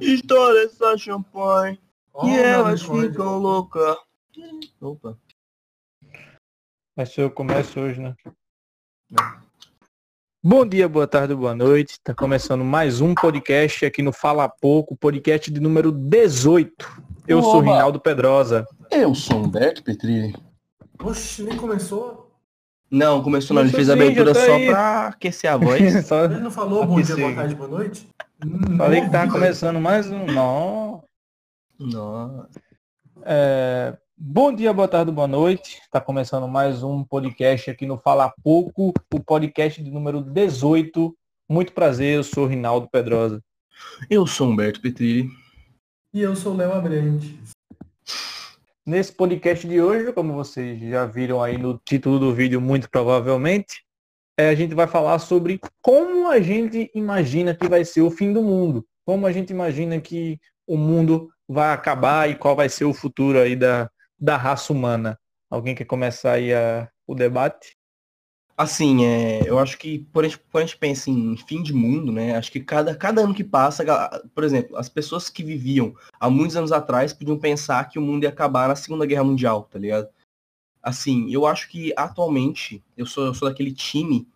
Estoura essa champanhe. Ó, e elas ficam loucas. Opa. Mas eu começo hoje, né? Bom dia, boa tarde, boa noite. Tá começando mais um podcast aqui no Fala Pouco, podcast de número 18. Eu sou Oba. Rinaldo Pedrosa. Eu sou Humberto Petrilli. Oxe, nem começou. Não, começou não. Ele fez a abertura tá só aí. pra aquecer a voz. Só Ele não falou bom dia, boa tarde, boa noite? Falei que tá começando mais um. Não. Nossa. É, Bom dia, boa tarde, boa noite. Tá começando mais um podcast aqui no Fala Pouco, o podcast de número 18. Muito prazer, eu sou Rinaldo Pedrosa. Eu sou Humberto Petrilli. E eu sou o Léo Abrantes. Nesse podcast de hoje, como vocês já viram aí no título do vídeo, muito provavelmente, é, a gente vai falar sobre como a gente imagina que vai ser o fim do mundo. Como a gente imagina que o mundo vai acabar e qual vai ser o futuro aí da, da raça humana. Alguém quer começar aí a- o debate? Assim, é, eu acho que quando a, gente, a gente pensa em fim de mundo, né? Acho que cada, cada ano que passa, por exemplo, as pessoas que viviam há muitos anos atrás podiam pensar que o mundo ia acabar na Segunda Guerra Mundial, tá ligado? Assim, eu acho que atualmente eu sou, eu sou daquele time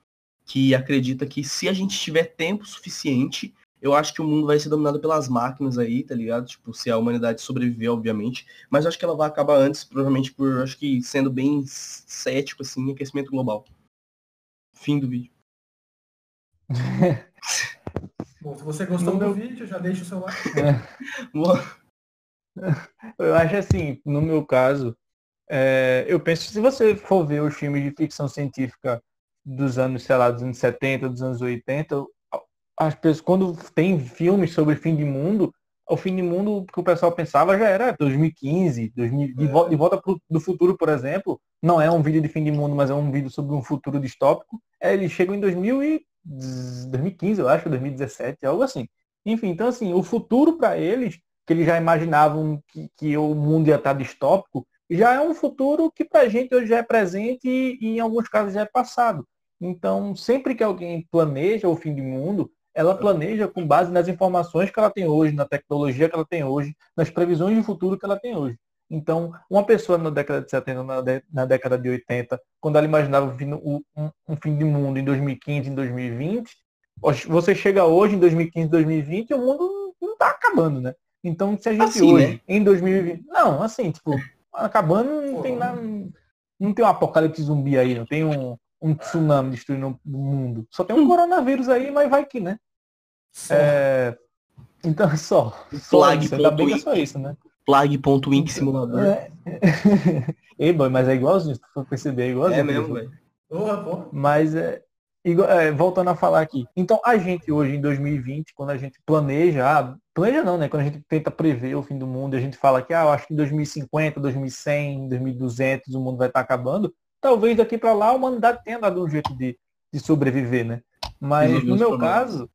que acredita que se a gente tiver tempo suficiente, eu acho que o mundo vai ser dominado pelas máquinas aí, tá ligado? Tipo, se a humanidade sobreviver, obviamente. Mas eu acho que ela vai acabar antes, provavelmente por, acho que sendo bem cético, assim, aquecimento global. Fim do vídeo. Bom, se você gostou No do meu- vídeo, já deixa o seu like. Eu acho assim, no meu caso, é, eu penso, se você for ver os filmes de ficção científica dos anos, sei lá, dos anos 70, dos anos 80, as pessoas, quando tem filmes sobre fim de mundo, o fim de mundo que o pessoal pensava já era 2015, 2000, de, É. Vol- de volta pro, do futuro, por exemplo, não é um vídeo de fim de mundo, mas é um vídeo sobre um futuro distópico. É, eles chegam em 2000 e, 2015, eu acho, 2017, algo assim. Enfim, então assim, o futuro para eles que eles já imaginavam que, que o mundo ia estar distópico, já é um futuro que para a gente hoje já é presente e, e em alguns casos já é passado. Então, sempre que alguém planeja o fim do mundo, ela planeja com base nas informações que ela tem hoje, na tecnologia que ela tem hoje, nas previsões de futuro que ela tem hoje. Então, uma pessoa na década de 70, na, dé- na década de 80, quando ela imaginava o fim, um, um fim de mundo em 2015, em 2020, hoje- você chega hoje, em 2015, 2020, e o mundo não está acabando, né? Então, se a gente Assim, hoje, né? em 2020. Não, assim, tipo, acabando, não tem nada. Não tem um apocalipse zumbi aí, não tem um, um tsunami destruindo o mundo. Só tem um coronavírus aí, mas vai que, né? Só. É, Então, só. só isso, ainda bem que é só isso, né? Flag.inc simulador. É. Ei, boy, mas é igualzinho, se for perceber, é igualzinho. É mesmo, velho. Mas é, igual- é, voltando a falar aqui. Então a gente hoje em 2020, quando a gente planeja, ah, planeja não, né? Quando a gente tenta prever o fim do mundo, a gente fala que ah, eu acho que em 2050, 2100, 2200 o mundo vai estar acabando. Talvez daqui para lá a humanidade tenha dado um jeito de, de sobreviver, né? Mas no meu caso,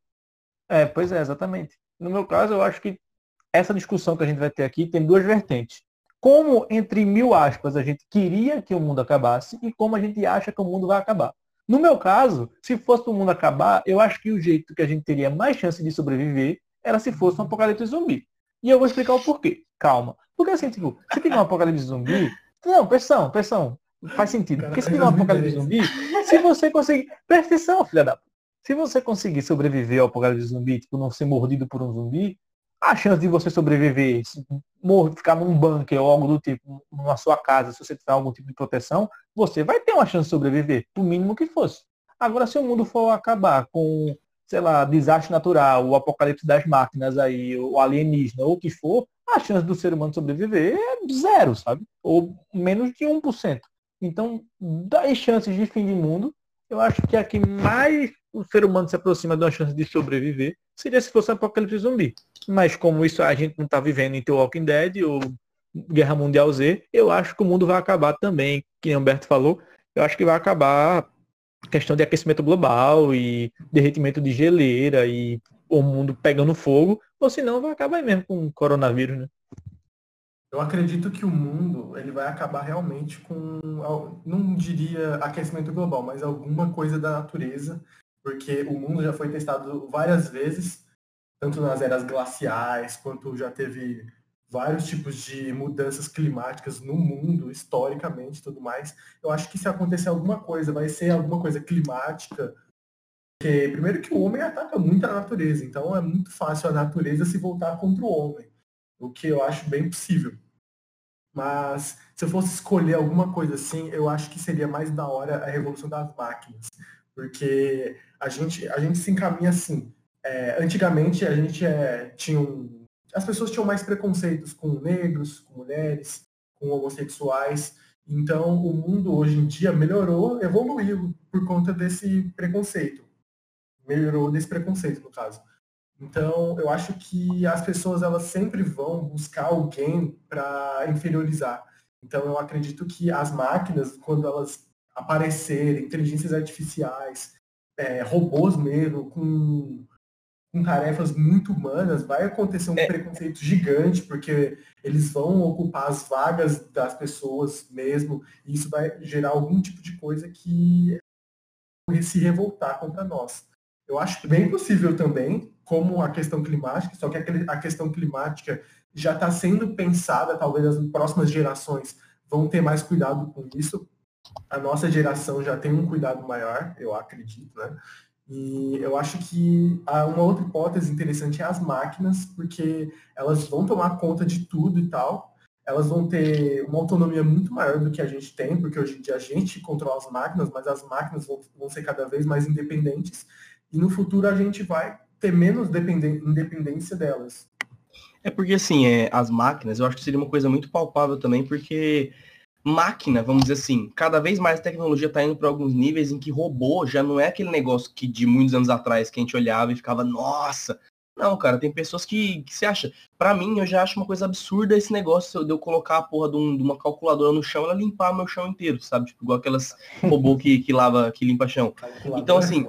é, pois é, exatamente. No meu caso, eu acho que essa discussão que a gente vai ter aqui tem duas vertentes. Como, entre mil aspas, a gente queria que o mundo acabasse e como a gente acha que o mundo vai acabar. No meu caso, se fosse o mundo acabar, eu acho que o jeito que a gente teria mais chance de sobreviver era se fosse um apocalipse zumbi. E eu vou explicar o porquê. Calma. Porque assim, tipo, se tiver um apocalipse zumbi. Não, pressão, pressão. Faz sentido. Porque se tiver um apocalipse zumbi, se você conseguir. Presta atenção, filha da. Se você conseguir sobreviver ao apocalipse zumbi, tipo, não ser mordido por um zumbi, a chance de você sobreviver, ficar num bunker ou algo do tipo, na sua casa, se você tiver algum tipo de proteção, você vai ter uma chance de sobreviver, por mínimo que fosse. Agora, se o mundo for acabar com, sei lá, desastre natural, o apocalipse das máquinas aí, o alienígena, ou o que for, a chance do ser humano sobreviver é zero, sabe? Ou menos de 1%. Então, das chances de fim de mundo, eu acho que a que mais o ser humano se aproxima de uma chance de sobreviver seria se fosse um apocalipse zumbi. Mas como isso a gente não está vivendo em The Walking Dead ou Guerra Mundial Z, eu acho que o mundo vai acabar também, que Humberto falou, eu acho que vai acabar questão de aquecimento global e derretimento de geleira e o mundo pegando fogo, ou senão vai acabar mesmo com o coronavírus, né? Eu acredito que o mundo ele vai acabar realmente com, não diria aquecimento global, mas alguma coisa da natureza, porque o mundo já foi testado várias vezes tanto nas eras glaciais, quanto já teve vários tipos de mudanças climáticas no mundo, historicamente tudo mais. Eu acho que se acontecer alguma coisa, vai ser alguma coisa climática. Porque, primeiro que o homem ataca muito a natureza, então é muito fácil a natureza se voltar contra o homem, o que eu acho bem possível. Mas se eu fosse escolher alguma coisa assim, eu acho que seria mais da hora a revolução das máquinas. Porque a gente, a gente se encaminha assim. É, antigamente a gente é, tinha um, as pessoas tinham mais preconceitos com negros, com mulheres, com homossexuais. Então, o mundo hoje em dia melhorou, evoluiu por conta desse preconceito. Melhorou desse preconceito, no caso. Então, eu acho que as pessoas elas sempre vão buscar alguém para inferiorizar. Então, eu acredito que as máquinas, quando elas aparecerem, inteligências artificiais, é, robôs mesmo, com com tarefas muito humanas, vai acontecer um é. preconceito gigante, porque eles vão ocupar as vagas das pessoas mesmo, e isso vai gerar algum tipo de coisa que se revoltar contra nós. Eu acho bem possível também, como a questão climática, só que a questão climática já está sendo pensada, talvez as próximas gerações vão ter mais cuidado com isso. A nossa geração já tem um cuidado maior, eu acredito, né? E eu acho que uma outra hipótese interessante é as máquinas, porque elas vão tomar conta de tudo e tal. Elas vão ter uma autonomia muito maior do que a gente tem, porque hoje em dia a gente controla as máquinas, mas as máquinas vão, vão ser cada vez mais independentes. E no futuro a gente vai ter menos independência delas. É porque, assim, é, as máquinas, eu acho que seria uma coisa muito palpável também, porque máquina, vamos dizer assim, cada vez mais a tecnologia está indo para alguns níveis em que robô já não é aquele negócio que de muitos anos atrás que a gente olhava e ficava, nossa. Não, cara, tem pessoas que, que se acha. Para mim, eu já acho uma coisa absurda esse negócio de eu colocar a porra de, um, de uma calculadora no chão e ela limpar meu chão inteiro, sabe? Tipo, igual aquelas robô que, que lava, que limpa chão. Então, assim,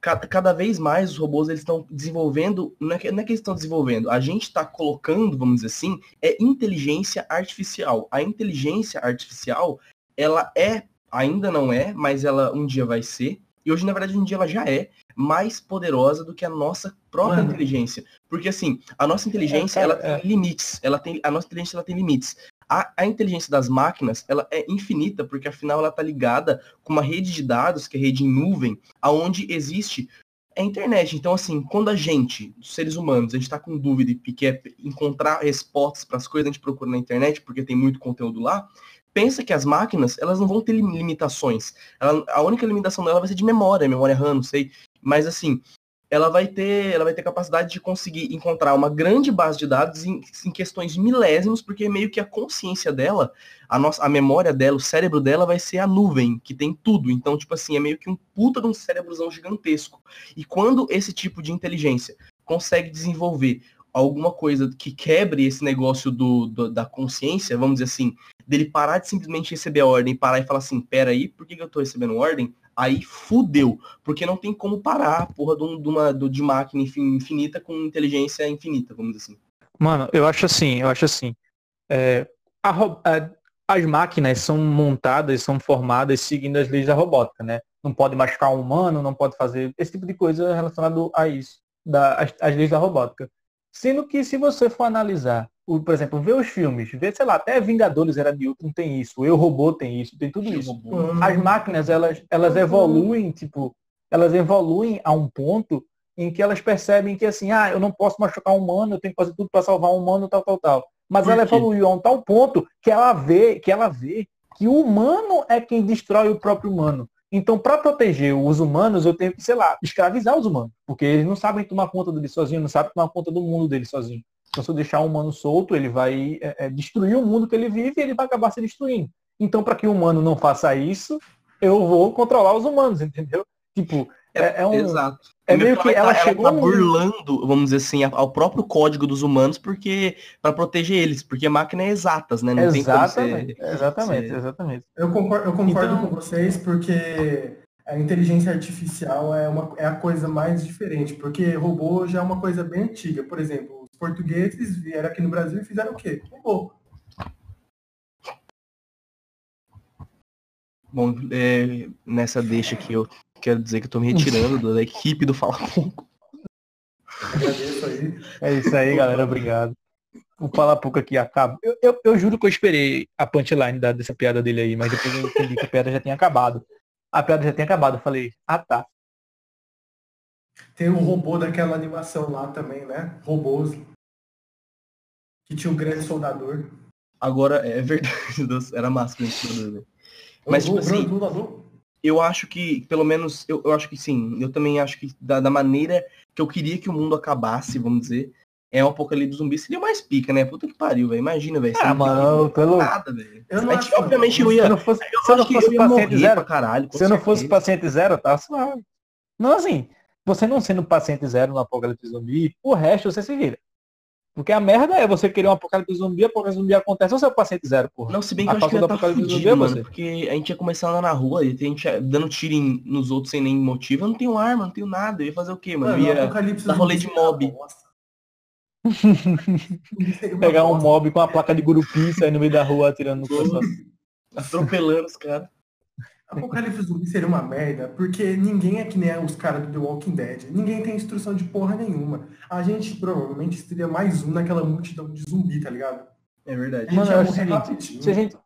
cada, cada vez mais os robôs eles estão desenvolvendo, não é, que, não é que eles estão desenvolvendo, a gente está colocando, vamos dizer assim, é inteligência artificial. A inteligência artificial, ela é, ainda não é, mas ela um dia vai ser, e hoje, na verdade, um dia ela já é mais poderosa do que a nossa própria Mano. inteligência. Porque assim, a nossa inteligência, é, ela é. tem limites. Ela tem, a nossa inteligência ela tem limites. A, a, inteligência das máquinas, ela é infinita, porque afinal ela está ligada com uma rede de dados, que é rede em nuvem, aonde existe a internet. Então, assim, quando a gente, os seres humanos, a gente está com dúvida e quer encontrar respostas para as coisas a gente procura na internet, porque tem muito conteúdo lá, pensa que as máquinas, elas não vão ter limitações. Ela, a única limitação dela vai ser de memória, memória RAM, não sei. Mas, assim, ela vai ter, ela vai ter capacidade de conseguir encontrar uma grande base de dados em, em, questões milésimos, porque meio que a consciência dela, a nossa, a memória dela, o cérebro dela vai ser a nuvem, que tem tudo. Então, tipo assim, é meio que um puta de um cérebrozão gigantesco. E quando esse tipo de inteligência consegue desenvolver alguma coisa que quebre esse negócio do, do, da consciência, vamos dizer assim, dele parar de simplesmente receber a ordem, parar e falar assim, pera aí, por que, que eu tô recebendo ordem? aí fudeu, porque não tem como parar a porra de, uma, de máquina infinita com inteligência infinita, vamos dizer assim. Mano, eu acho assim, eu acho assim, é, a, a, as máquinas são montadas, são formadas seguindo as leis da robótica, né? Não pode machucar um humano, não pode fazer esse tipo de coisa relacionado a isso, da, as, as leis da robótica. Sendo que se você for analisar o, por exemplo, ver os filmes, ver, sei lá, até Vingadores era de Ultron tem isso, Eu Robô tem isso, tem tudo isso. As máquinas, elas, elas evoluem, tipo, elas evoluem a um ponto em que elas percebem que assim, ah, eu não posso machucar um humano, eu tenho que fazer tudo para salvar um humano, tal, tal, tal. Mas ela evoluiu a um tal ponto que ela vê, que ela vê que o humano é quem destrói o próprio humano. Então, para proteger os humanos, eu tenho que, sei lá, escravizar os humanos, porque eles não sabem tomar conta deles sozinhos, não sabem tomar conta do mundo deles sozinhos. Então, se eu deixar o humano solto, ele vai é, é, destruir o mundo que ele vive e ele vai acabar se destruindo. Então, para que o humano não faça isso, eu vou controlar os humanos, entendeu? Tipo, é, é, um. Exato. É meio que ela, ela chegou. Ela tá burlando, vamos dizer assim, ao próprio código dos humanos, porque para proteger eles, porque máquina é exatas, né? Não exatamente, ser, exatamente, ser... exatamente. Eu concordo, eu concordo então... com vocês, porque a inteligência artificial é, uma, é a coisa mais diferente, porque robô já é uma coisa bem antiga. Por exemplo, portugueses vieram aqui no Brasil e fizeram o quê? Robô. Bom, é, nessa deixa aqui eu quero dizer que eu tô me retirando da equipe do Fala Pouco. É isso aí, galera. Obrigado. Vou falar pouco aqui, acaba. Eu, eu, eu, juro que eu esperei a punchline da, dessa piada dele aí, mas depois eu entendi que a piada já tinha acabado. A piada já tinha acabado. Eu falei, ah tá. Tem o robô daquela animação lá também, né? Robôs. Que tinha o grande soldador. Agora, é verdade, era massa o soldador. Mas, tipo assim, eu acho que, pelo menos, eu, eu acho que sim. Eu também acho que da, da maneira que eu queria que o mundo acabasse, vamos dizer, é um apocalipse zumbi seria mais pica, né? Puta que pariu, velho. Imagina, velho. Ah, mano, pelo. Nada, velho. Eu acho, obviamente eu ia. Se não fosse, se não fosse paciente zero, caralho, se eu não fosse paciente zero, tá suave. Não, assim, você não sendo paciente zero no apocalipse zumbi, o resto você se vira. Porque a merda é você querer um apocalipse zumbi, apocalipse zumbi acontece, você é o paciente zero, porra. Não, se bem que a eu acho que ia tá fudido, zumbi é mano, você. porque a gente ia começar lá na rua, e a gente dando tiro em, nos outros sem nenhum motivo. Eu não tenho arma, não tenho nada. Eu ia fazer o quê, mano? Eu ia dar rolê de mob. Pegar um mob com a placa de gurupi, sair no meio da rua atirando no pessoal. Atropelando os caras. Apocalipse zumbi seria uma merda, porque ninguém é que nem os caras do The Walking Dead. Ninguém tem instrução de porra nenhuma. A gente provavelmente seria mais um naquela multidão de zumbi, tá ligado? É verdade. Mano, o seguinte, se a, gente,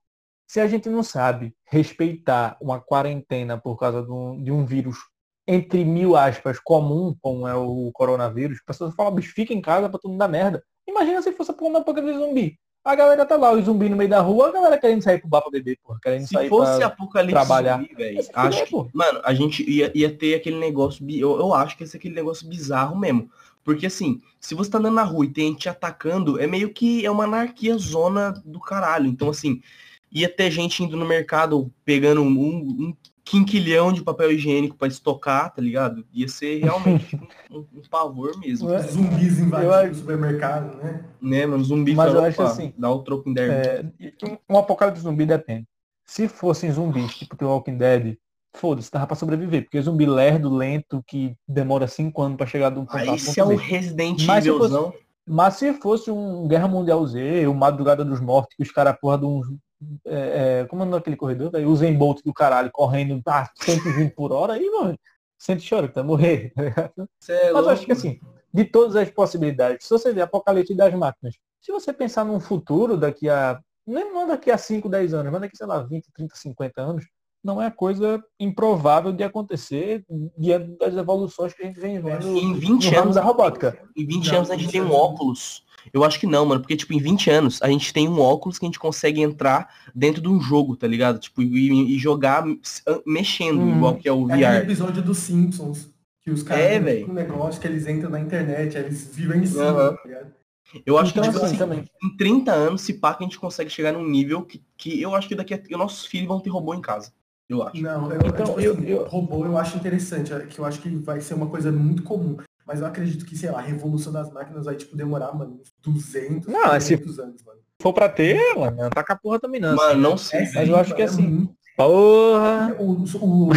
se a gente não sabe respeitar uma quarentena por causa de um, de um vírus entre mil aspas, comum, como é o coronavírus, as pessoas falam, bicho, fica em casa pra tudo dar merda. Imagina se fosse por uma apocalipse zumbi. A galera tá lá, o zumbi no meio da rua, a galera querendo sair pro bar pra beber, porra. Querendo se sair fosse pra apocalipse trabalhar. zumbi, velho, acho que, mano, a gente ia, ia ter aquele negócio, eu, eu acho que esse é aquele negócio bizarro mesmo. Porque assim, se você tá andando na rua e tem gente atacando, é meio que é uma anarquia zona do caralho. Então, assim, ia ter gente indo no mercado pegando um, um quinquilhão de papel higiênico para estocar, tá ligado? Ia ser realmente um, um, um, pavor mesmo. É, zumbis invadindo o supermercado, né? Né, mano, zumbi Mas eu acho assim, dá o troco em 10 é, Um apocalipse zumbi depende. Se fossem zumbis, tipo The Walking Dead, foda-se, dava pra sobreviver. Porque zumbi lerdo, lento, que demora 5 anos para chegar de um ponto Aí se é um Resident mas se, fosse, mas se fosse um Guerra Mundial Z, o Madrugada dos Mortos, que os caras, porra, de uns é, é, como é aquele corredor? Daí o Zen Bolt do caralho correndo a 120 por hora, aí, mano, sente chora que tá morrer. é Mas eu acho que assim, de todas as possibilidades, se você ver Apocalipse das Máquinas, se você pensar num futuro daqui a. Não daqui a 5, 10 anos, mas daqui, sei lá, 20, 30, 50 anos, não é coisa improvável de acontecer diante das evoluções que a gente vem vendo em 20 anos da robótica. Em 20 não, anos a gente tem um óculos eu acho que não, mano, porque, tipo, em 20 anos, a gente tem um óculos que a gente consegue entrar dentro de um jogo, tá ligado? Tipo, e, e jogar mexendo, hum, igual que é o VR. É episódio dos Simpsons, que os caras é, um negócio que eles entram na internet, eles vivem em cima, uhum. tá ligado? Eu acho então, que, tipo, assim, também. em 30 anos, se pá, que a gente consegue chegar num nível que, que eu acho que daqui a os nossos filhos vão ter robô em casa. Eu acho. Não, eu, então, tipo, eu, assim, eu, robô eu acho interessante, é que eu acho que vai ser uma coisa muito comum. Mas eu acredito que, sei lá, a revolução das máquinas vai, tipo, demorar, mano, 200, não, 300 se anos, mano. Se for pra ter, mano, tá com a porra dominando. Mano, não sei. É, mas eu acho que é assim. Porra! Os, o,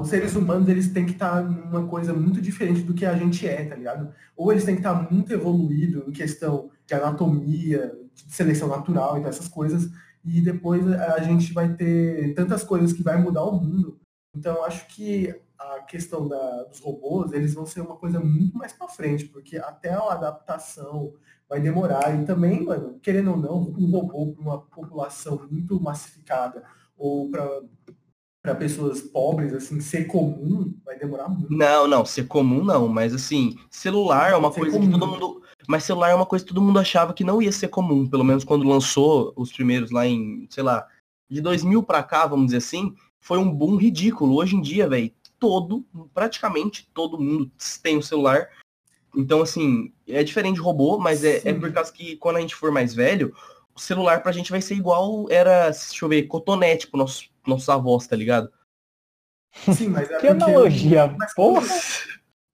os seres humanos, eles têm que estar tá numa coisa muito diferente do que a gente é, tá ligado? Ou eles têm que estar tá muito evoluído em questão de anatomia, de seleção natural e dessas coisas, e depois a gente vai ter tantas coisas que vai mudar o mundo. Então, eu acho que a questão da, dos robôs, eles vão ser uma coisa muito mais para frente, porque até a adaptação vai demorar. E também, mano, querendo ou não, um robô para uma população muito massificada ou para pessoas pobres, assim, ser comum, vai demorar muito. Não, não, ser comum não, mas assim, celular é uma ser coisa comum. que todo mundo. Mas celular é uma coisa que todo mundo achava que não ia ser comum, pelo menos quando lançou os primeiros lá em, sei lá, de 2000 para cá, vamos dizer assim, foi um boom ridículo. Hoje em dia, velho, todo, praticamente todo mundo tem um celular. Então, assim, é diferente de robô, mas é, é, por causa que quando a gente for mais velho, o celular pra gente vai ser igual era, deixa eu ver, cotonete pro nosso, nossos avós, tá ligado? Sim, mas é que analogia, mas porra!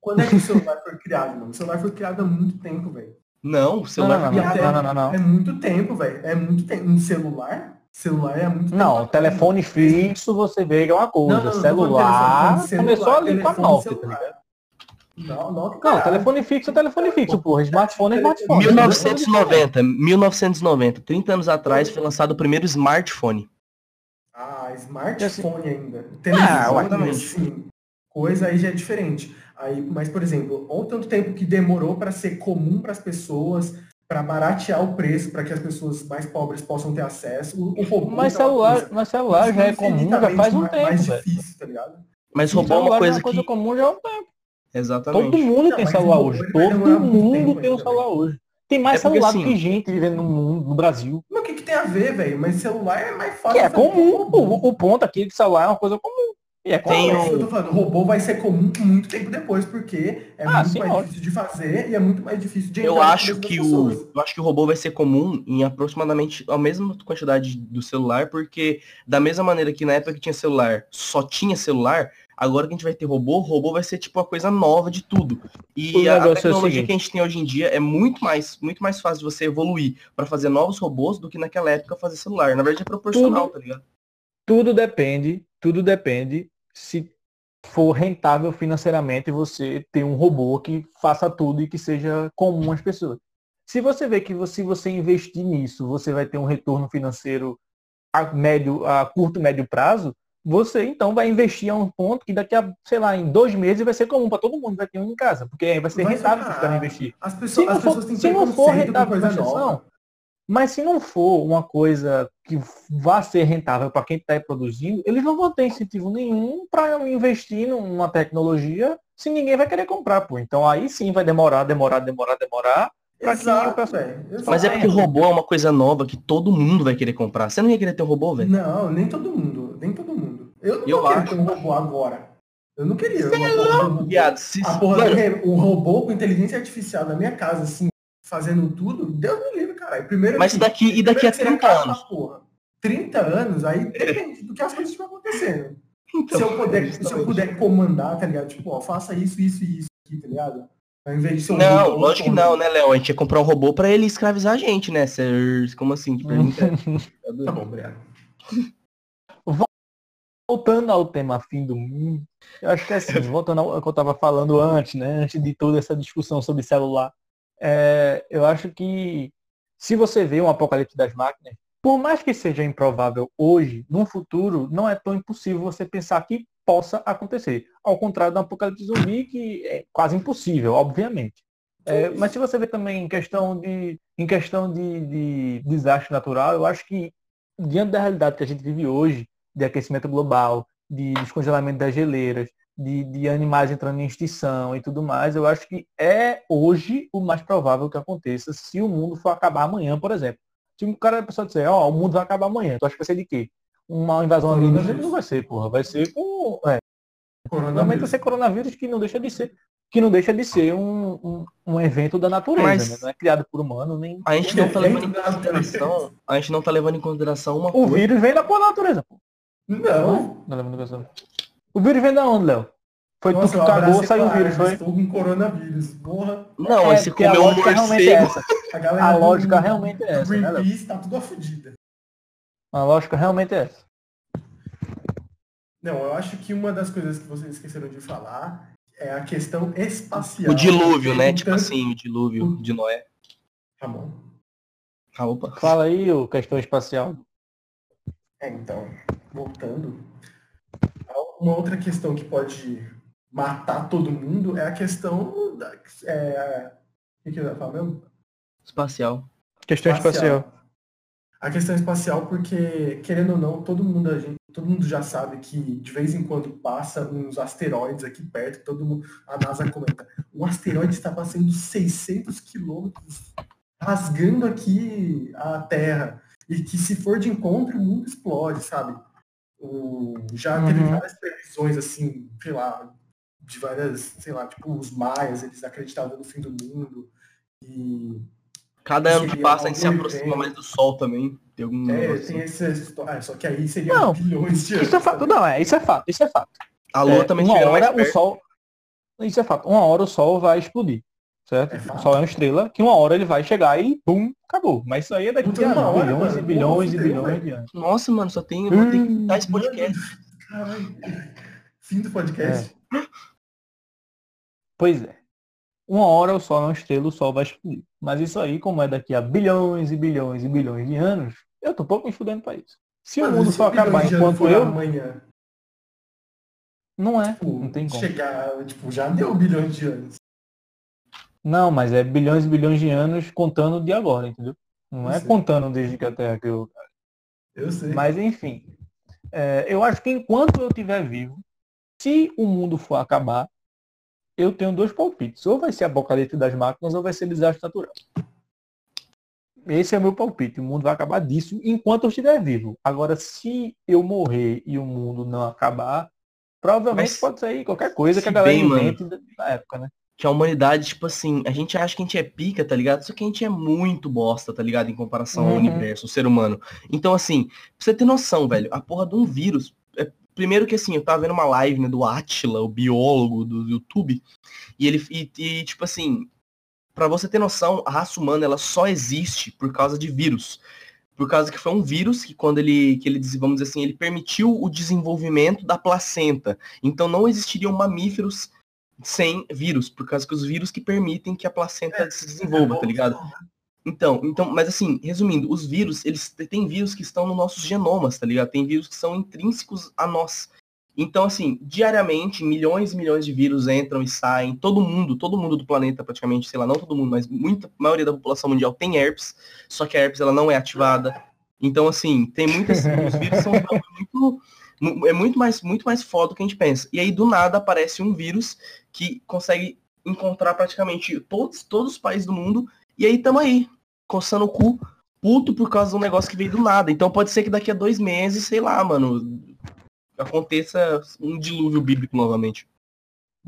Quando é que o celular foi criado, mano? O celular foi criado há muito tempo, velho. Não, o celular não, não, não, não, não, não, É muito tempo, velho. É muito tempo. Um celular Celular é muito Não, telefone fixo você vê que é uma coisa. Não, não, celular, celular começou ali com a Nokia, tá ligado? Não, não, não, telefone fixo é telefone fixo, porra. Smartphone é smartphone. 1990, 1990, 30 anos atrás foi lançado o primeiro smartphone. Ah, smartphone ainda. Televisão, ah, assim, coisa aí já é diferente. Aí, mas, por exemplo, olha o tanto tempo que demorou para ser comum para as pessoas, para baratear o preço, para que as pessoas mais pobres possam ter acesso. O, o robô Mas é uma celular, coisa mas celular já é comum, já faz um mais, tempo, mais difícil, tá ligado? Mas Celular robô é uma coisa coisa que. comum já há um tempo. Exatamente. Todo mundo Não, tem celular hoje. Todo mundo tem um ainda, celular hoje. Tem mais É porque, celular assim- do que gente vivendo no mundo, no Brasil. Mas o que, que tem a ver, velho? Mas celular é mais Que fácil. é de fazer comum. que. O, o ponto aqui de celular é uma coisa comum. E é Tem. É que eu tô falando. O robô vai ser comum muito tempo depois, porque é Ah, muito sim, mais óbvio. difícil de fazer e é muito mais difícil de Eu acho que o eu acho que o robô vai ser comum em aproximadamente a mesma quantidade do celular, porque da mesma maneira que na época que tinha celular, só tinha celular, agora que a gente vai ter robô, robô vai ser tipo uma coisa nova de tudo. E a, é tecnologia seguinte. que a gente tem hoje em dia é muito mais muito mais fácil de você evoluir para fazer novos robôs do que naquela época fazer celular. Na verdade é proporcional, Tudo- tá ligado? Tudo depende, tudo depende se for rentável financeiramente você ter um robô que faça tudo e que seja comum às pessoas. Se você vê que você, se você investir nisso, você vai ter um retorno financeiro a médio, a curto, médio prazo, você então vai investir a um ponto que daqui a, sei lá, em dois meses vai ser comum para todo mundo, vai ter um em casa, porque aí vai ser Vai rentável se você investir. As Se pessoas, não as for, pessoas têm se não for rentável. Mas se não for uma coisa que vá ser rentável para quem está produzindo, eles não vão ter incentivo nenhum para investir numa tecnologia se ninguém vai querer comprar, pô. Então aí sim vai demorar, demorar, demorar, demorar. Que o Exato. Mas é porque o robô é uma coisa nova que todo mundo vai querer comprar. Você não ia querer ter um robô, velho? Não, nem todo mundo. Nem todo mundo. Eu não Eu queria acho. ter um robô agora. Eu não queria. Você é um louco, robô. viado. Se- A porra Mano, do- um robô com inteligência artificial na minha casa, assim, fazendo tudo, Deus me livre, caralho. Primeiro Mas que- daqui- e daqui a primeiro que seria 30 caro anos? Porra. 30 anos, aí depende do que as coisas estão acontecendo. então, se, eu puder, se eu puder comandar, tá ligado? Tipo, ó, faça isso, isso e isso aqui, tá ligado? Ao invés de ser um Não, robô lógico que não, né, Léo? A gente ia comprar um robô pra ele escravizar a gente, né? Ser... Como assim? É? Tá bom, obrigado. Voltando ao tema fim do mundo, eu acho que é assim, voltando ao que eu estava falando antes, né? Antes de toda essa discussão sobre celular, é, eu acho que se você vê um apocalipse das máquinas, por mais que seja improvável hoje, no futuro, não é tão impossível você pensar que possa acontecer. Ao contrário do apocalipse zumbi, que é quase impossível, obviamente. É, mas se você vê também em questão de, em questão de, de desastre natural, eu acho que diante da realidade que a gente vive hoje, de aquecimento global, de descongelamento das geleiras, de, de animais entrando em extinção e tudo mais, eu acho que é hoje o mais provável que aconteça se o mundo for acabar amanhã, por exemplo. Se o cara a pessoa disser, ó, o mundo vai acabar amanhã, tu acha que vai ser de quê? Uma invasão alienígena não vai ser, porra, vai ser com. É, Normalmente vai ser coronavírus que não deixa de ser, que não deixa de ser um, um, um evento da natureza, Mas- né? Não é criado por humano, nem. A gente não tá levando em consideração. A gente não tá levando em consideração uma O coisa. vírus vem da natureza, pô. Não. Não lembro do consideração. O vírus vem da onde, Léo? Foi tu Nossa, que eu cagou, saiu o a vírus, foi? Estou com coronavírus. Porra. Não, É, a comeu um lógica realmente é morcego. essa. A galera A do- lógica realmente é essa, né, Léo? Greenpeace tá tudo afudida. A lógica realmente é essa. Não, eu acho que uma das coisas que vocês esqueceram de falar é a questão espacial. O dilúvio, né? Tipo assim, o dilúvio de Noé. Tá bom. Ah, opa. Fala aí, o questão espacial. É, então, voltando. Uma outra questão que pode matar todo mundo é a questão da. É, o que, que eu ia falar mesmo? Espacial. Questão espacial. A questão espacial, porque, querendo ou não, todo mundo, a gente, todo mundo já sabe que de vez em quando passa uns asteroides aqui perto, todo mundo, a NASA comenta, um asteroide está passando 600 quilômetros, rasgando aqui a Terra, e que se for de encontro, o mundo explode, sabe? O, já teve Uhum. várias previsões, assim, sei lá, de várias, sei lá, tipo, os maias, eles acreditavam no fim do mundo, e Cada ano que passa a gente se aproxima mais do Sol também. Tem algum É, negócio tem assim. essa história. É, só que aí seria Não, bilhões de anos. Isso é fato. Não, é, isso é fato, isso é fato. A Lua É, também uma hora o. Sol. Isso é fato. Uma hora o Sol vai explodir. Certo? É o Sol é uma estrela que uma hora ele vai chegar e pum, acabou. Mas isso aí é daqui Puta, a uma hora, bilhões mano. e bilhões e Porra, bilhões de anos. Nossa, mano, só tem. Vou ter que Hum, dar esse podcast. Caralho. Fim do podcast. Pois é. Uma hora o Sol é uma estrela, o Sol vai explodir. Mas isso aí, como é daqui a bilhões e bilhões e bilhões de anos, eu tô pouco me fudendo pra isso. Se o mundo bilhões acabar enquanto eu. Amanhã. Não é, Tipo, não tem como. chegar, tipo, já deu bilhões de anos. Não, mas é bilhões e bilhões de anos contando de agora, entendeu? Não Eu é sei. contando desde que a Terra criou. Eu sei. Mas enfim, é, eu acho que enquanto eu estiver vivo, se o mundo for acabar, eu tenho dois palpites. Ou vai ser apocalipse das máquinas ou vai ser desastre natural. Esse é o meu palpite. O mundo vai acabar disso enquanto eu estiver vivo. Agora, se eu morrer e o mundo não acabar, provavelmente Mas, pode sair qualquer coisa que a galera bem, mano, invente na época, né? Que a humanidade, tipo assim, a gente acha que a gente é pica, tá ligado? Só que a gente é muito bosta, tá ligado? Em comparação ao Uhum. universo, o ser humano. Então, assim, pra você ter noção, velho, a porra de um vírus. é- primeiro que assim, eu tava vendo uma live, né, do Atila, o biólogo do YouTube, e ele, e, e, tipo assim, pra você ter noção, a raça humana, ela só existe por causa de vírus. Por causa que foi um vírus que quando ele, que ele, vamos dizer assim, ele permitiu o desenvolvimento da placenta. Então não existiriam mamíferos sem vírus, por causa que os vírus que permitem que a placenta se desenvolva, tá ligado? Então, então, mas assim, resumindo, os vírus, eles tem vírus que estão nos nossos genomas, tá ligado? Tem vírus que são intrínsecos a nós. Então, assim, diariamente, milhões e milhões de vírus entram e saem. Todo mundo, todo mundo do planeta, praticamente, sei lá, não todo mundo, mas muita maioria da população mundial tem herpes, só que a herpes ela não é ativada. Então, assim, tem muitas. os vírus são muito. É muito mais, muito mais foda do que a gente pensa. E aí, do nada, aparece um vírus que consegue encontrar praticamente todos, todos os países do mundo. E aí, tamo aí, coçando o cu, puto por causa de um negócio que veio do nada. Então pode ser que daqui a dois meses, sei lá, mano, aconteça um dilúvio bíblico novamente.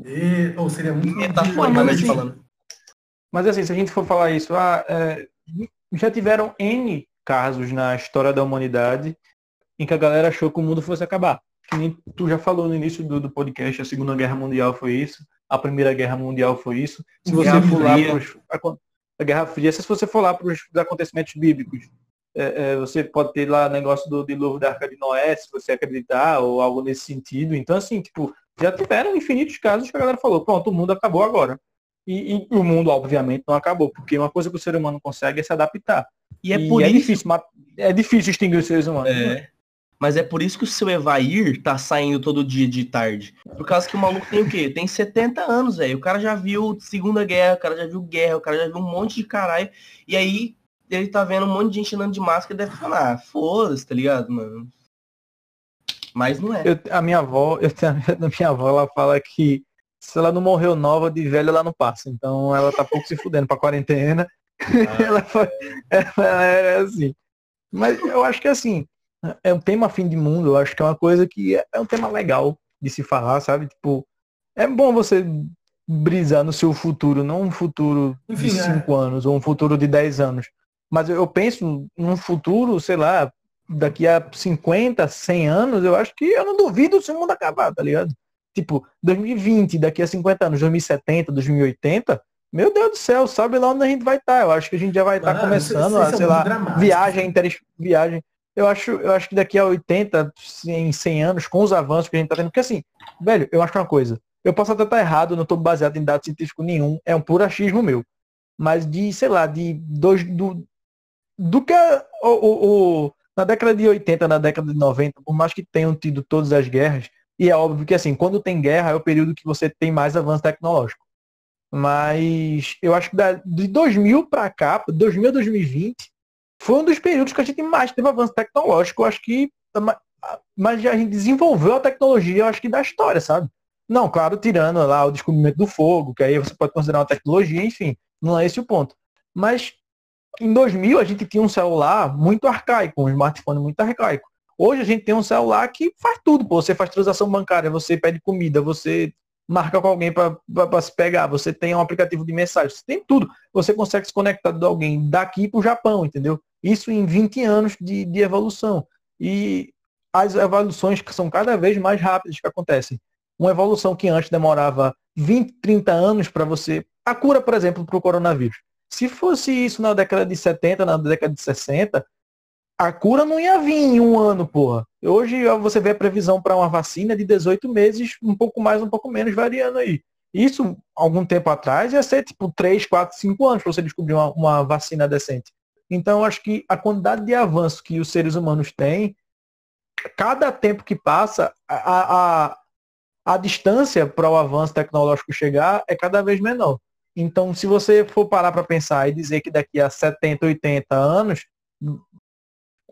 E, ou seria muito Metaforicamente assim, falando. Mas assim, se a gente for falar isso, ah, é, já tiveram N casos na história da humanidade em que a galera achou que o mundo fosse acabar. Que nem tu já falou no início do, do podcast, a Segunda Guerra Mundial foi isso, a Primeira Guerra Mundial foi isso. Se você Guerra for lá pros, a, Guerra Fria, se você for lá para os acontecimentos bíblicos, é, é, você pode ter lá negócio do dilúvio da Arca de Noé, se você acreditar, ou algo nesse sentido. Então, assim, tipo, já tiveram infinitos casos que a galera falou, pronto, o mundo acabou agora. E, e o mundo, obviamente, não acabou, porque uma coisa que o ser humano consegue é se adaptar. E é por isso. difícil, é difícil extinguir os seres humanos. É. Mas é por isso que o seu Evair tá saindo todo dia de tarde. Por causa que o maluco tem o quê? Tem 70 anos, velho. O cara já viu Segunda Guerra, o cara já viu guerra, o cara já viu um monte de caralho. E aí ele tá vendo um monte de gente andando de máscara e deve falar, ah, foda-se, tá ligado, mano? Mas não é. Eu- a minha avó, eu tenho a minha avó, ela fala que se ela não morreu nova de velha, ela não passa. Então ela tá pouco se fudendo pra quarentena. ela, foi, ela é assim. Mas eu acho que assim, é um tema fim de mundo, eu acho que é uma coisa que é, é um tema legal de se falar, sabe? Tipo, é bom você brisar no seu futuro, não um futuro Enfim, de é. 5 anos ou um futuro de 10 anos. Mas eu, penso num futuro, sei lá, daqui a 50, 100 anos, eu acho que eu não duvido se o mundo acabar, tá ligado? Tipo, 2020, daqui a 50 anos, 2070, 2080, meu Deus do céu, sabe lá onde a gente vai estar. Eu acho que a gente já vai estar Mano, começando, isso- isso a, é sei lá, dramático. viagem, inter... viagem. Eu acho, eu acho que daqui a 80, 100, 100 anos, com os avanços que a gente tá tendo, porque assim, velho, eu acho uma coisa, eu posso até estar errado, não estou baseado em dado científico nenhum, é um puro achismo meu. Mas de, sei lá, de dois, do, do que a- o, o, o- na década de 80, na década de 90, por mais que tenham tido todas as guerras, e é óbvio que assim, quando tem guerra é o período que você tem mais avanço tecnológico. Mas eu acho que da, de 2000 para cá, 2000 a 2020, foi um dos períodos que a gente mais teve avanço tecnológico. Eu acho que ma- mas a gente desenvolveu a tecnologia, eu acho que da história, sabe? Não, claro, tirando lá o descobrimento do fogo, que aí você pode considerar uma tecnologia, enfim, não é esse o ponto. Mas em 2000 a gente tinha um celular muito arcaico, um smartphone muito arcaico. Hoje a gente tem um celular que faz tudo, pô. Você faz transação bancária, você pede comida, você marca com alguém para se pegar, você tem um aplicativo de mensagem, você tem tudo. Você consegue se conectar de alguém daqui para o Japão, entendeu? Isso em 20 anos de, de evolução. E as evoluções que são cada vez mais rápidas que acontecem. Uma evolução que antes demorava 20, 30 anos para você. A cura, por exemplo, para o coronavírus. Se fosse isso na década de 70, na década de 60, a cura não ia vir em um ano, porra. Hoje você vê a previsão para uma vacina de 18 meses, um pouco mais, um pouco menos, variando aí. Isso, algum tempo atrás, ia ser tipo 3, 4, 5 anos para você descobrir uma, uma vacina decente. Então, acho que a quantidade de avanço que os seres humanos têm, cada tempo que passa, a, a, a distância para o avanço tecnológico chegar é cada vez menor. Então, se você for parar para pensar e dizer que daqui a 70, 80 anos,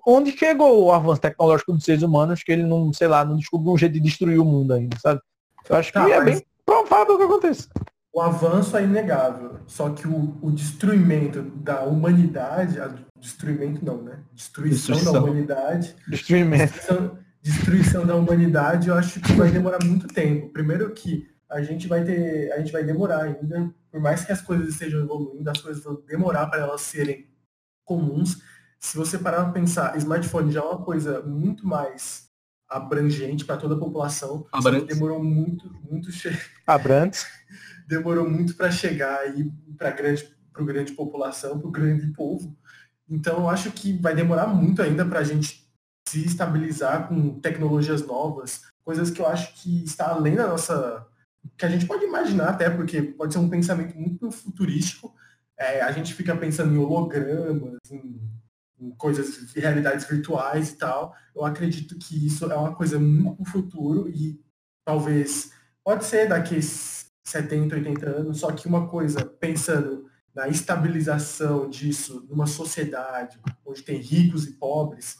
onde chegou o avanço tecnológico dos seres humanos que ele não, sei lá, não descobriu um jeito de destruir o mundo ainda, sabe? Eu acho que tá, é bem provável que aconteça. O avanço é inegável, só que o, o destruimento da humanidade, a destruimento não, né? Destruição, destruição. da humanidade. Destruimento. Destruição, destruição da humanidade, eu acho que vai demorar muito tempo. Primeiro que a gente vai ter, a gente vai demorar ainda, por mais que as coisas estejam evoluindo, as coisas vão demorar para elas serem comuns. Se você parar para pensar, smartphone já é uma coisa muito mais abrangente para toda a população. Abrante. Demorou muito, muito che... Abrante. Demorou muito para chegar aí para grande, para grande população, para o grande povo. Então, eu acho que vai demorar muito ainda para a gente se estabilizar com tecnologias novas, coisas que eu acho que está além da nossa. que a gente pode imaginar até, porque pode ser um pensamento muito futurístico. É, a gente fica pensando em hologramas, em, coisas, realidades virtuais e tal. Eu acredito que isso é uma coisa muito futuro e talvez pode ser daqui 70, 80 anos, só que uma coisa, pensando na estabilização disso numa sociedade onde tem ricos e pobres,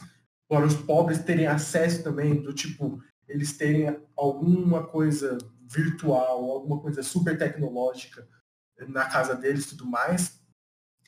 para os pobres terem acesso também, do tipo, eles terem alguma coisa virtual, alguma coisa super tecnológica na casa deles e tudo mais,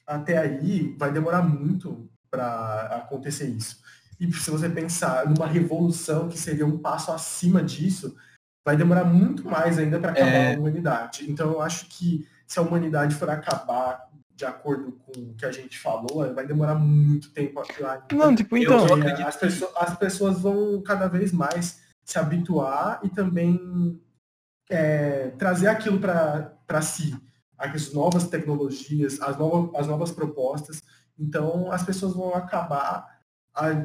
até aí vai demorar muito para acontecer isso. E se você pensar numa revolução que seria um passo acima disso, vai demorar muito mais ainda para acabar é... a humanidade. Então eu acho que se a humanidade for acabar de acordo com o que a gente falou, vai demorar muito tempo aqui lá. Não, tipo, então. as, pessoas, as pessoas vão cada vez mais se habituar e também é, trazer aquilo para si, as novas tecnologias, as novas, as novas propostas. Então, as pessoas vão acabar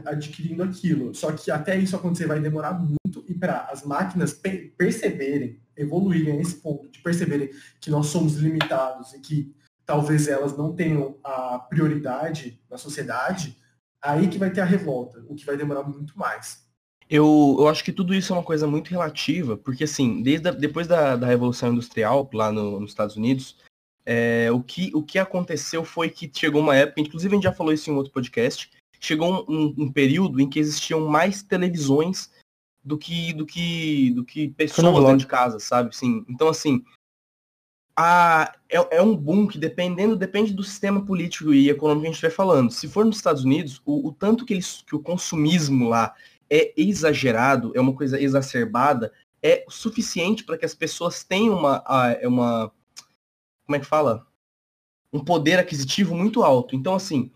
adquirindo aquilo. Só que até isso acontecer vai demorar muito e para as máquinas perceberem, evoluírem a esse ponto de perceberem que nós somos limitados e que talvez elas não tenham a prioridade na sociedade, aí que vai ter a revolta, o que vai demorar muito mais. Eu, eu acho que tudo isso é uma coisa muito relativa, porque assim, desde a, depois da, da Revolução Industrial lá no, nos Estados Unidos, é, o, que, o que aconteceu foi que chegou uma época, inclusive a gente já falou isso em outro podcast, chegou um, um, período em que existiam mais televisões do que do que do que pessoas dentro de casa, sabe? Sim. Então assim, a, é, é, um boom que dependendo, depende do sistema político e econômico que a gente estiver falando. Se for nos Estados Unidos, o, o tanto que, eles, que o consumismo lá é exagerado, é uma coisa exacerbada, é suficiente para que as pessoas tenham uma, é uma. Como é que fala? Um poder aquisitivo muito alto. Então, assim,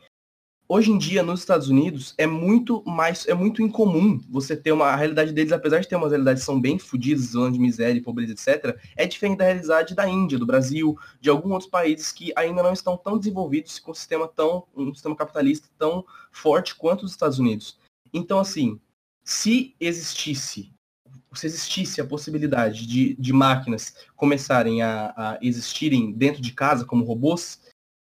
hoje em dia nos Estados Unidos é muito mais é muito incomum você ter uma a realidade deles apesar de ter umas realidades são bem fodidas zona de miséria pobreza etc é diferente da realidade da Índia do Brasil de alguns outros países que ainda não estão tão desenvolvidos com um sistema tão um sistema capitalista tão forte quanto os Estados Unidos. Então assim se existisse se existisse a possibilidade de, de máquinas começarem a, a existirem dentro de casa como robôs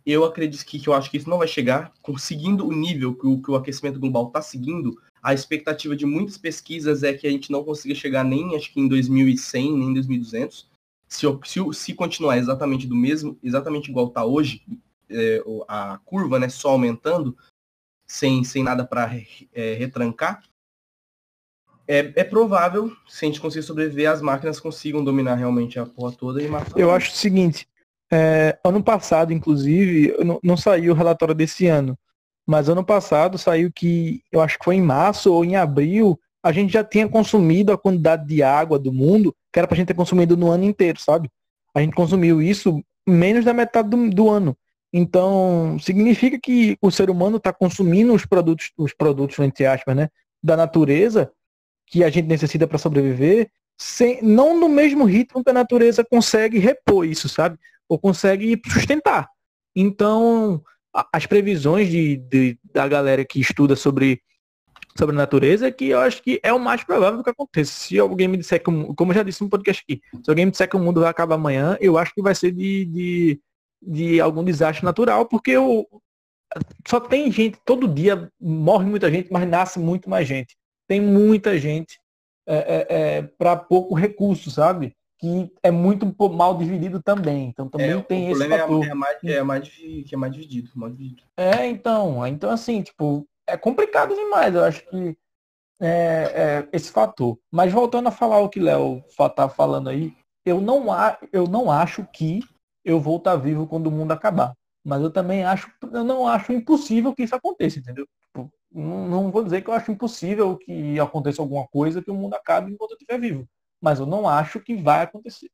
eu acredito que, que eu acho que isso não vai chegar, conseguindo o nível que o, que o aquecimento global está seguindo, a expectativa de muitas pesquisas é que a gente não consiga chegar nem, acho que em 2100, nem em 2200. Se, se, se continuar exatamente do mesmo, exatamente igual está hoje, é, a curva né, só aumentando, sem, sem nada para é, retrancar, é, é, provável, se a gente conseguir sobreviver, as máquinas consigam dominar realmente a porra toda e matar. Eu acho o seguinte, é, ano passado, inclusive, não, não saiu o relatório desse ano, mas ano passado saiu que, eu acho que foi em março ou em abril, a gente já tinha consumido a quantidade de água do mundo que era para a gente ter consumido no ano inteiro, sabe? A gente consumiu isso menos da metade do, do ano. Então, significa que o ser humano está consumindo os produtos, os produtos, entre aspas, né, da natureza que a gente necessita para sobreviver, sem, não no mesmo ritmo que a natureza consegue repor isso, sabe? Ou consegue sustentar. Então, as previsões de, de, da galera que estuda sobre, sobre a natureza é que eu acho que é o mais provável que aconteça. Se alguém me disser que, como eu já disse no podcast aqui, se alguém me disser que o mundo vai acabar amanhã, eu acho que vai ser de, de, de algum desastre natural, porque eu, só tem gente, todo dia morre muita gente, mas nasce muito mais gente. Tem muita gente é, é, é para pouco recurso, sabe? Que é muito mal dividido também. Então também É, tem esse problema fator. é, é mais, é mais divi- que é mais dividido, mal dividido. É, então, então assim, tipo, é complicado demais, eu acho que é, é, esse fator. Mas voltando a falar o que Léo tá falando aí, eu não, a, eu não acho que eu vou estar vivo quando o mundo acabar. Mas eu também acho, eu não acho impossível que isso aconteça, entendeu? Tipo, não, não vou dizer que eu acho impossível que aconteça alguma coisa que o mundo acabe enquanto eu estiver vivo. Mas eu não acho que vai acontecer.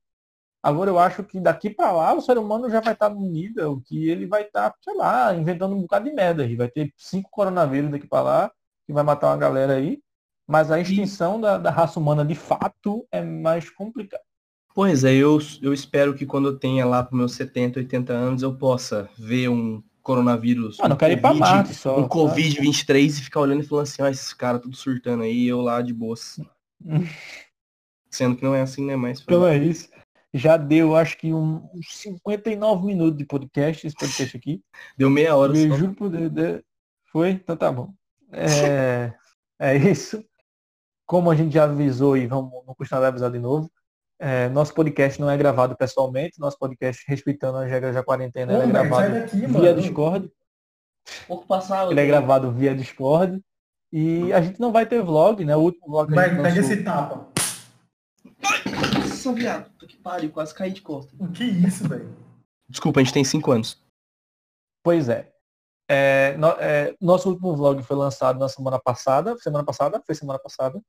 Agora eu acho que daqui para lá o ser humano já vai estar num nível que ele vai estar, sei lá, inventando um bocado de merda aí. Vai ter cinco coronavírus daqui para lá, que vai matar uma galera aí. Mas a extinção da, da raça humana de fato é mais complicada. Pois é, eu, eu espero que quando eu tenha lá para meus 70, 80 anos, eu possa ver um coronavírus, Mano, um eu quero ir pra Covid, Marte só. um sabe? Covid-23 e ficar olhando e falando assim, ó, esses caras tudo surtando aí, eu lá de boas. Sendo que não é assim, né? Mas Então é isso. Já deu, acho que um- uns 59 minutos de podcast, esse podcast aqui. deu meia hora Eu só. juro por Deus, de- Foi? Então tá bom. É, é isso. Como a gente já avisou e vamos, não custa nada avisar de novo, é, nosso podcast não é gravado pessoalmente, nosso podcast, respeitando as regras da quarentena, ele é gravado daqui, via mano. Discord. Pouco passava. Ele é gravado via Discord. E a gente não vai ter vlog, né? O último vlog que a gente Humberto, pega lançou- esse tapa. Nossa, viado, puta que pariu, quase caí de costa. O que isso, velho? Desculpa, a gente tem 5 anos. Pois é. É, no- é, nosso último vlog foi lançado na semana passada. Semana passada? Foi semana passada.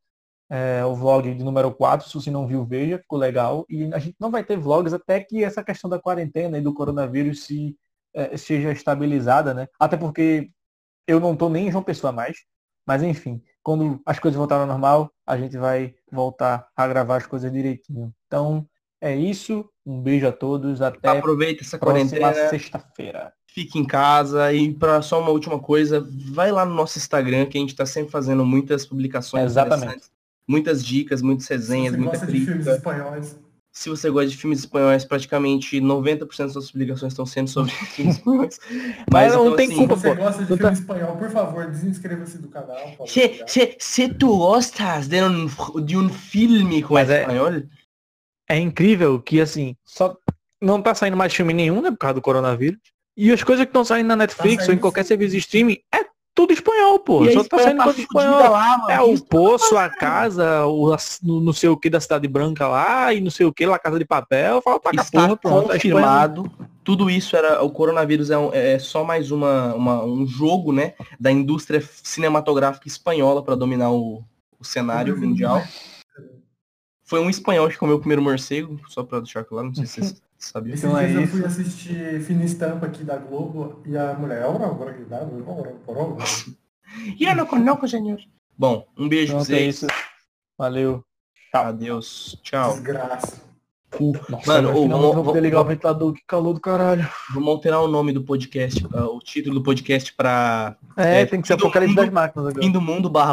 É, o vlog de número 4, se você não viu, veja, ficou legal. E a gente não vai ter vlogs até que essa questão da quarentena e do coronavírus se é, seja estabilizada, né? Até porque eu não tô nem em João Pessoa mais. Mas enfim, quando as coisas voltarem ao normal, a gente vai voltar a gravar as coisas direitinho. Então, é isso. Um beijo a todos. Até a Aproveita essa próxima quarentena, sexta-feira. fique em casa e para só uma última coisa, vai lá no nosso Instagram que a gente tá sempre fazendo muitas publicações Exatamente. muitas dicas, muitas Se resenhas, muita gosta de filmes crítica. Se você gosta de filmes espanhóis, praticamente 90% das suas publicações estão sendo sobre filmes espanhóis. Mas não então, tem assim, Se culpa, você pô. gosta de filme tá- espanhol, por favor, desinscreva-se do canal. Se, se, se tu gostas de um, de um filme com Mas é- espanhol, é incrível que assim, só não tá saindo mais filme nenhum, né, por causa do coronavírus. E as coisas que estão saindo na Netflix ou em saindo qualquer sim. serviço de streaming é tudo espanhol, pô. a Só tá saindo tá coisa fudida espanhol. lá. É o poço, a casa, o não sei o que da Cidade Branca lá, e não sei o que, lá Casa de Papel, fala pra cá, Está porra, pronto. Espanha- confirmado. Tudo isso era. O coronavírus é, um- é só mais uma, uma- um jogo, né? Da indústria cinematográfica espanhola para dominar o, o cenário mundial. Foi um espanhol que comeu o primeiro morcego, só pra deixar claro, não sei se vocês Esses Então é dias eu fui assistir Fina Estampa aqui da Globo e a mulher, "Ora, agora que dá, ora, ora, ora." E eu não conheço, senhor. Bom, um beijo pra é vocês. isso. Valeu. Adeus. Tchau. desgraça. Nossa, Mano, agora ô, vamos- vou ligar o ventilador, que calor do caralho. Vamos alterar o nome do podcast, ah, o título do podcast pra É, É, tem que ser Apocalipse mundo- das Máquinas agora. Fim do Mundo barra